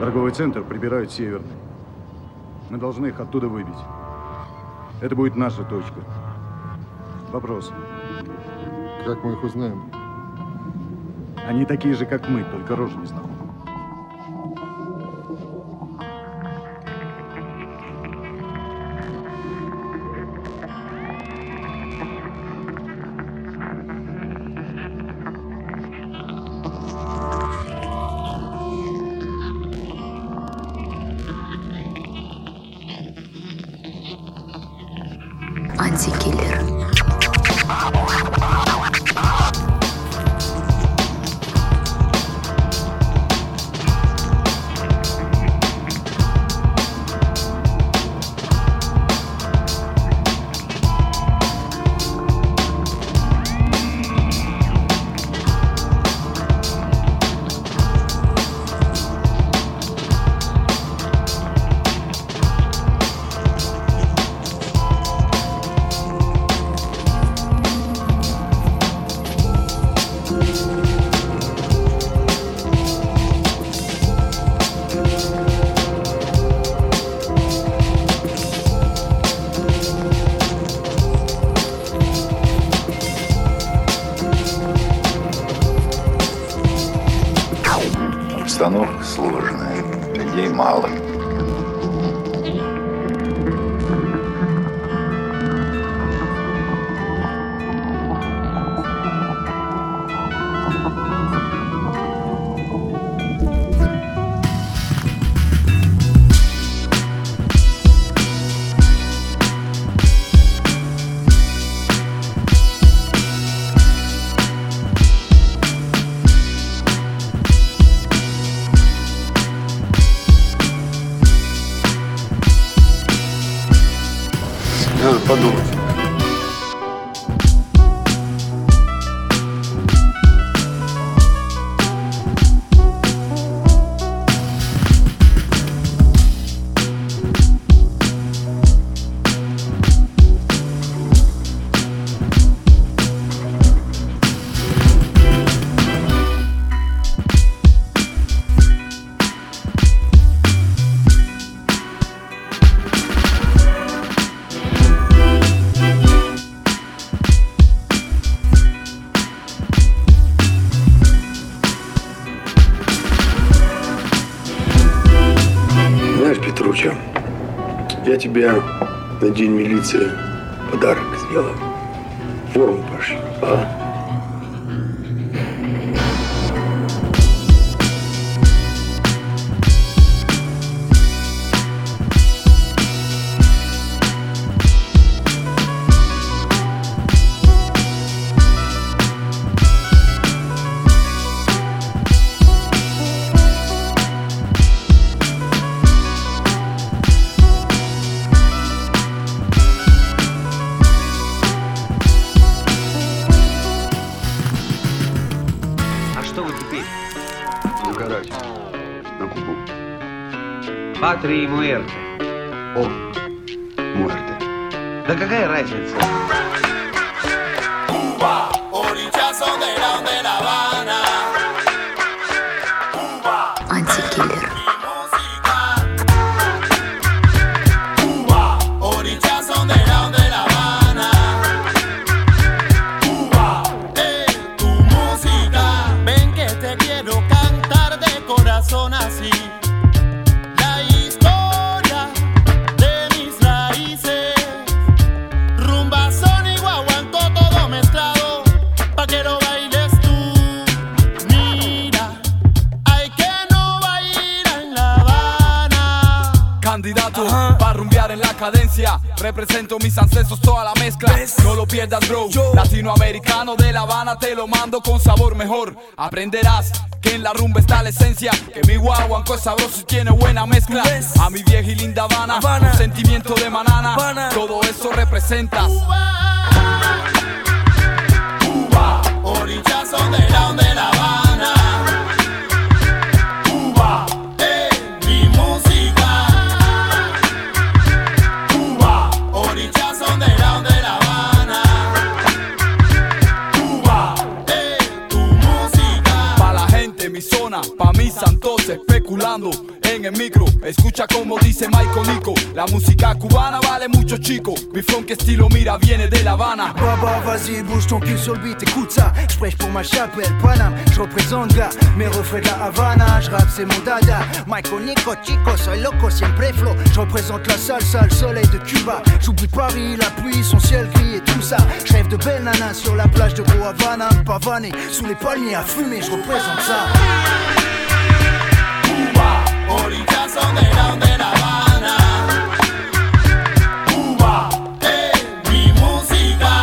Торговый центр прибирают северный. Мы должны их оттуда выбить. Это будет наша точка. Вопрос. Как мы их узнаем? Они такие же, как мы, только не знакомы. Обстановка сложная, людей мало. Boa Знаешь, Петруча, я тебе на день милиции подарок сделал. Форму пошью, а? сказать на Кубу? Патри и Муэрте. О, Муэрте. Да какая разница? Куба, Антикиллер. rumbear en la cadencia. Represento mis ancestros, toda la mezcla. No lo pierdas, bro. Latinoamericano de La Habana, te lo mando con sabor mejor. Aprenderás que en la rumba está la esencia. Que mi guaguanco es sabroso y tiene buena mezcla. A mi vieja y linda Habana, sentimiento de manana. Todo eso representas. en el micro. Escucha como dice Michael Nico. La música cubana vale mucho, chico. Mi funk estilo mira viene de La Habana. Baba, vas-y, bouge ton cul sur le beat, écoute ça. Je pour ma chapelle, Panam, Je représente gars mes reflets de la Havana. Je rappe, c'est mon dada. Michael Nico, chico, soy loco, siempre flow. Je représente la salsa, le soleil de Cuba. J'oublie Paris, la pluie, son ciel gris et tout ça. Je de belles nanas sur la plage de Gros Havana. Pavané, sous les palmiers à fumer, je représente ça. Cuba, orichazo de la Habana, Cuba de mi música,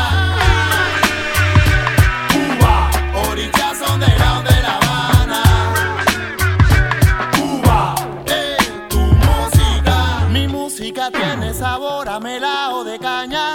Cuba, orichazo de la Habana, Cuba de tu música. Mi música tiene sabor a melao de caña.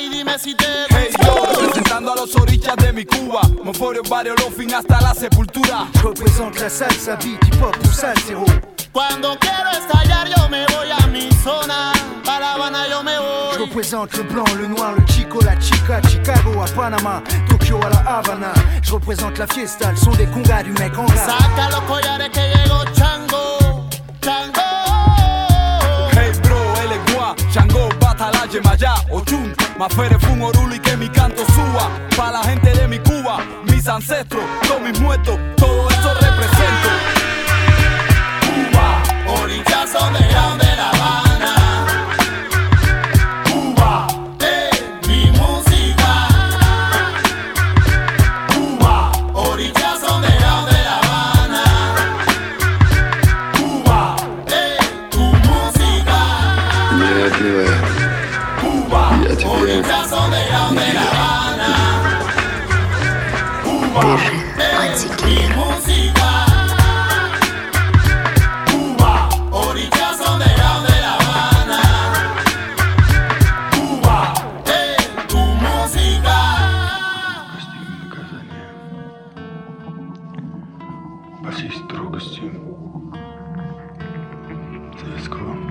y dime si te Hey yo, representando a los orillas de mi Cuba forio, Barrio, fin hasta la sepultura représente la salsa, beat, hip hop, zéro Cuando quiero estallar yo me voy a mi zona Para La Habana yo me voy Je représente le blanc, le noir, le chico, la chica Chicago à Panama, Tokyo à la Habana Je représente la fiesta, le son des congas du mec en gras Saca los collares que llegó Chango, Chango Hey bro, él es guá, Chango, batala, Yemayá, Ochun Fere fue un y que mi canto suba. Pa' la gente de mi Cuba, mis ancestros, todos mis muertos. Выжи пантики. По всей строгости советского